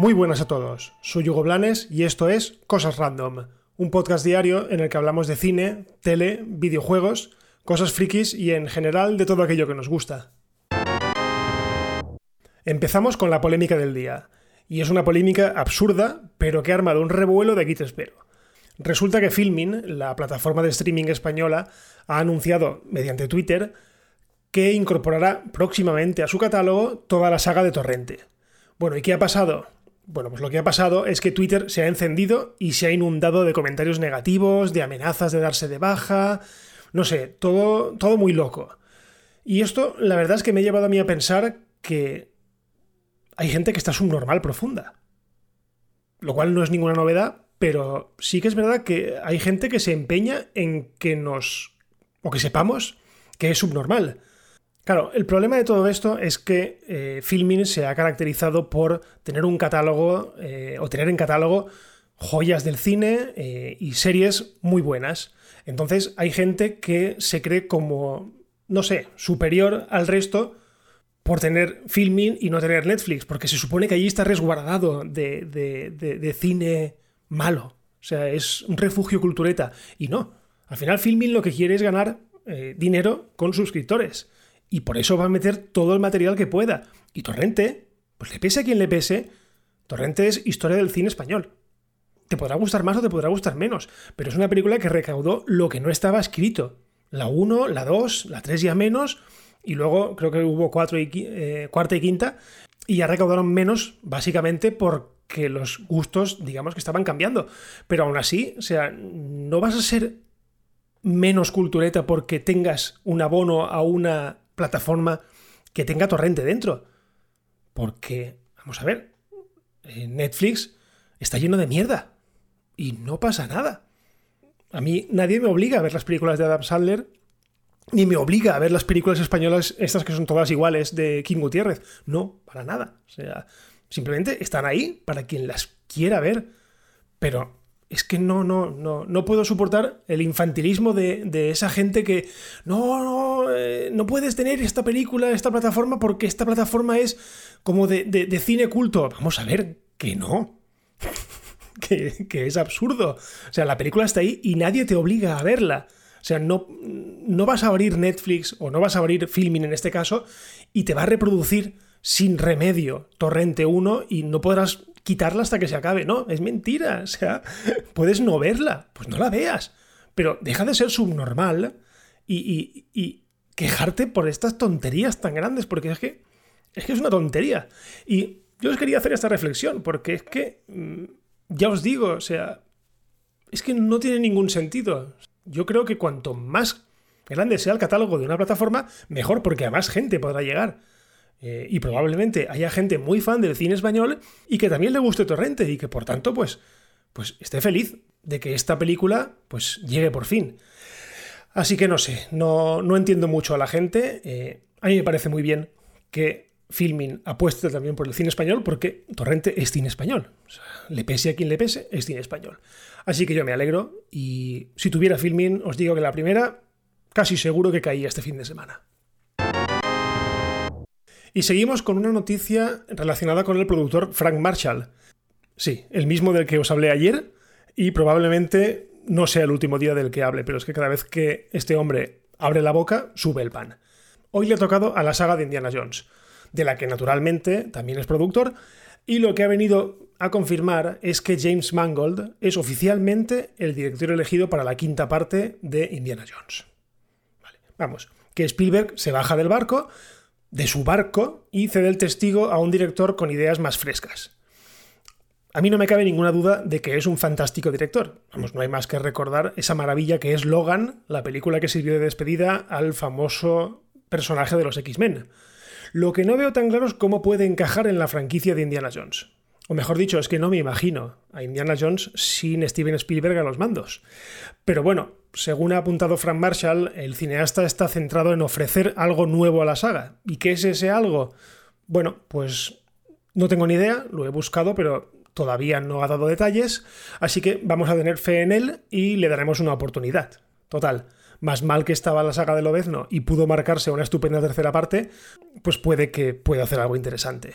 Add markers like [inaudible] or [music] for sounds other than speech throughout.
Muy buenas a todos, soy Hugo Blanes y esto es Cosas Random, un podcast diario en el que hablamos de cine, tele, videojuegos, cosas frikis y en general de todo aquello que nos gusta. Empezamos con la polémica del día, y es una polémica absurda, pero que ha armado un revuelo de aquí te espero. Resulta que Filmin, la plataforma de streaming española, ha anunciado mediante Twitter que incorporará próximamente a su catálogo toda la saga de Torrente. Bueno, ¿y qué ha pasado? Bueno, pues lo que ha pasado es que Twitter se ha encendido y se ha inundado de comentarios negativos, de amenazas de darse de baja, no sé, todo, todo muy loco. Y esto, la verdad es que me ha llevado a mí a pensar que hay gente que está subnormal profunda. Lo cual no es ninguna novedad, pero sí que es verdad que hay gente que se empeña en que nos... o que sepamos que es subnormal. Claro, el problema de todo esto es que eh, Filmin se ha caracterizado por tener un catálogo eh, o tener en catálogo joyas del cine eh, y series muy buenas. Entonces hay gente que se cree como, no sé, superior al resto por tener Filmin y no tener Netflix, porque se supone que allí está resguardado de, de cine malo. O sea, es un refugio cultureta. Y no. Al final Filmin lo que quiere es ganar dinero con suscriptores y por eso va a meter todo el material que pueda. Y Torrente, pues le pese a quien le pese, Torrente es historia del cine español. Te podrá gustar más o te podrá gustar menos, pero es una película que recaudó lo que no estaba escrito. La 1, la 2, la 3 ya menos, y luego creo que hubo cuatro y, eh, cuarta y quinta, y ya recaudaron menos, básicamente porque los gustos, digamos que estaban cambiando. Pero aún así, o sea, no vas a ser menos cultureta porque tengas un abono a una plataforma que tenga torrente dentro. Porque, vamos a ver, eh, Netflix está lleno de mierda y no pasa nada. A mí nadie me obliga a ver las películas de Adam Sandler, ni me obliga a ver las películas españolas, estas que son todas iguales, de King Gutiérrez. No, para nada. O sea, simplemente están ahí para quien las quiera ver. Pero es que no, no, no, no puedo soportar el infantilismo de, esa gente que no, no, eh, no puedes tener esta película, esta plataforma, porque esta plataforma es como de, cine culto. Vamos a ver, que no. [laughs] que, que, es absurdo. O sea, la película está ahí y nadie te obliga a verla. O sea, no, no vas a abrir Netflix o no vas a abrir Filming en este caso y te va a reproducir sin remedio Torrente 1 y no podrás quitarla hasta que se acabe. No, es mentira. O sea, [laughs] puedes no verla, pues no la veas. Pero deja de ser subnormal y, y, quejarte por estas tonterías tan grandes, porque es que, es que es una tontería. Y yo os quería hacer esta reflexión, porque es que, mm, ya os digo, o sea, es que no tiene ningún sentido. Yo creo que cuanto más grande sea el catálogo de una plataforma, mejor, porque a más gente podrá llegar. Eh, y probablemente haya gente muy fan del cine español y que también le guste Torrente y que por tanto pues, pues esté feliz de que esta película pues llegue por fin. Así que no sé, no, no entiendo mucho a la gente. Eh, a mí me parece muy bien que Filmin apueste también por el cine español porque Torrente es cine español. le pese a quien le pese, es cine español. Así que yo me alegro y si tuviera Filmin os digo que la primera casi seguro que caía este fin de semana. Y seguimos con una noticia relacionada con el productor Frank Marshall. Sí, el mismo del que os hablé ayer y probablemente no sea el último día del que hable, pero es que cada vez que este hombre abre la boca, sube el pan. Hoy le ha tocado a la saga de Indiana Jones, de la que naturalmente también es productor, y lo que ha venido a confirmar es que James Mangold es oficialmente el director elegido para la quinta parte de Indiana Jones. Vale, vamos, que Spielberg se baja del barco, de su barco y cede el testigo a un director con ideas más frescas. A mí no me cabe ninguna duda de que es un fantástico director. Vamos, no hay más que recordar esa maravilla que es Logan, la película que sirvió de despedida al famoso personaje de los X-Men. Lo que no veo tan claro es cómo puede encajar en la franquicia de Indiana Jones. O mejor dicho, es que no me imagino a Indiana Jones sin Steven Spielberg a los mandos. Pero bueno, según ha apuntado Frank Marshall, el cineasta está centrado en ofrecer algo nuevo a la saga. ¿Y qué es ese algo? Bueno, pues no tengo ni idea, lo he buscado, pero todavía no ha dado detalles, así que vamos a tener fe en él y le daremos una oportunidad. Total, más mal que estaba la saga de Lobezno y pudo marcarse una estupenda tercera parte, pues puede que pueda hacer algo interesante.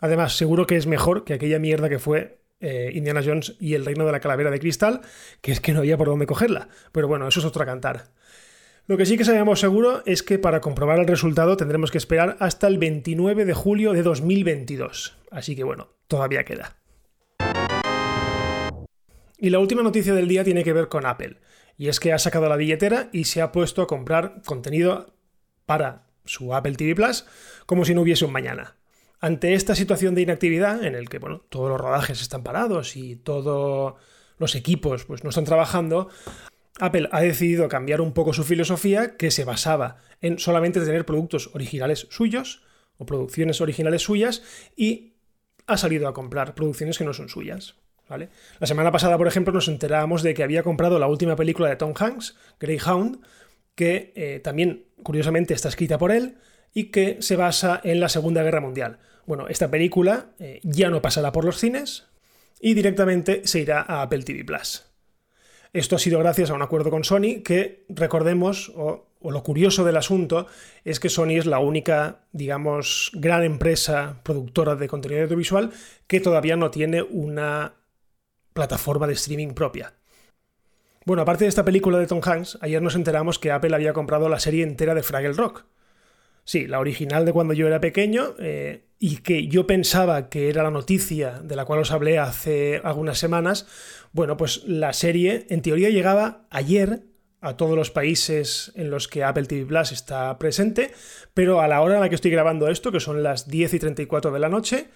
Además, seguro que es mejor que aquella mierda que fue eh, Indiana Jones y el reino de la calavera de cristal, que es que no había por dónde cogerla. Pero bueno, eso es otra cantar. Lo que sí que sabemos seguro es que para comprobar el resultado tendremos que esperar hasta el 29 de julio de 2022. Así que bueno, todavía queda. Y la última noticia del día tiene que ver con Apple. Y es que ha sacado la billetera y se ha puesto a comprar contenido para su Apple TV Plus como si no hubiese un mañana. Ante esta situación de inactividad, en el que bueno, todos los rodajes están parados y todos los equipos pues, no están trabajando, Apple ha decidido cambiar un poco su filosofía que se basaba en solamente tener productos originales suyos o producciones originales suyas y ha salido a comprar producciones que no son suyas. La semana pasada, por ejemplo, nos enterábamos de que había comprado la última película de Tom Hanks, Greyhound, que eh, también, curiosamente, está escrita por él y que se basa en la Segunda Guerra Mundial. Bueno, esta película eh, ya no pasará por los cines y directamente se irá a Apple TV Plus. Esto ha sido gracias a un acuerdo con Sony que, recordemos, o, o, lo curioso del asunto, es que Sony es la única, digamos, gran empresa productora de contenido audiovisual que todavía no tiene una plataforma de streaming propia. Bueno, aparte de esta película de Tom Hanks, ayer nos enteramos que Apple había comprado la serie entera de Fraggle Rock. Sí, la original de cuando yo era pequeño eh, y que yo pensaba que era la noticia de la cual os hablé hace algunas semanas. Bueno, pues la serie en teoría llegaba ayer a todos los países en los que Apple TV Plus está presente, pero a la hora en la que estoy grabando esto, que son las 10 y 34 de la noche,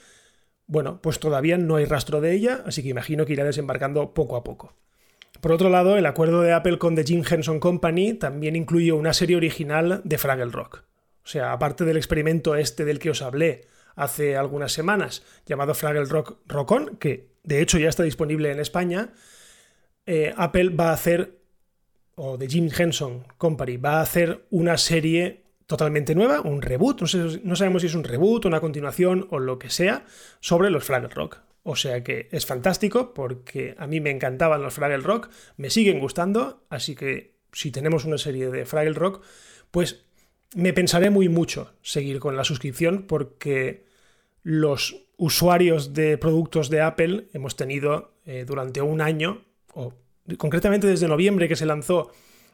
bueno, pues todavía no hay rastro de ella, así que imagino que irá desembarcando poco a poco. Por otro lado, el acuerdo de Apple con The Jim Henson Company también incluye una serie original de Fraggle Rock. O sea, aparte del experimento este del que os hablé hace algunas semanas, llamado Fraggle Rock Rock On, que de hecho ya está disponible en España, eh, Apple va a hacer, o The Jim Henson Company, va a hacer una serie totalmente nueva, un reboot, no, sabemos si es un reboot, una continuación o lo que sea, sobre los Fraggle Rock. O sea que es fantástico porque a mí me encantaban los Fraggle Rock, me siguen gustando, así que si tenemos una serie de Fraggle Rock, pues me pensaré muy mucho seguir con la suscripción porque los usuarios de productos de Apple hemos tenido eh, durante un año, o concretamente desde noviembre que se lanzó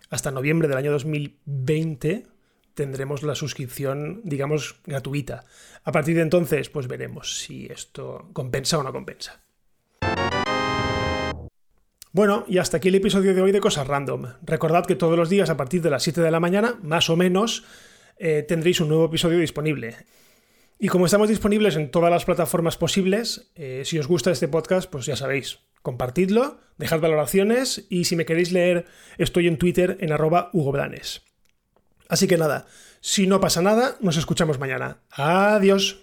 hasta noviembre del año 2020, tendremos la suscripción, digamos, gratuita. A partir de entonces, pues veremos si esto compensa o no compensa. Bueno, y hasta aquí el episodio de hoy de Cosas Random. Recordad que todos los días a partir de las 7 de la mañana, más o menos, eh, tendréis un nuevo episodio disponible. Y como estamos disponibles en todas las plataformas posibles, eh, si os gusta este podcast, pues ya sabéis, compartidlo, dejad valoraciones y si me queréis leer, estoy en Twitter en arroba Hugo Así que nada, si no pasa nada, nos escuchamos mañana. Adiós.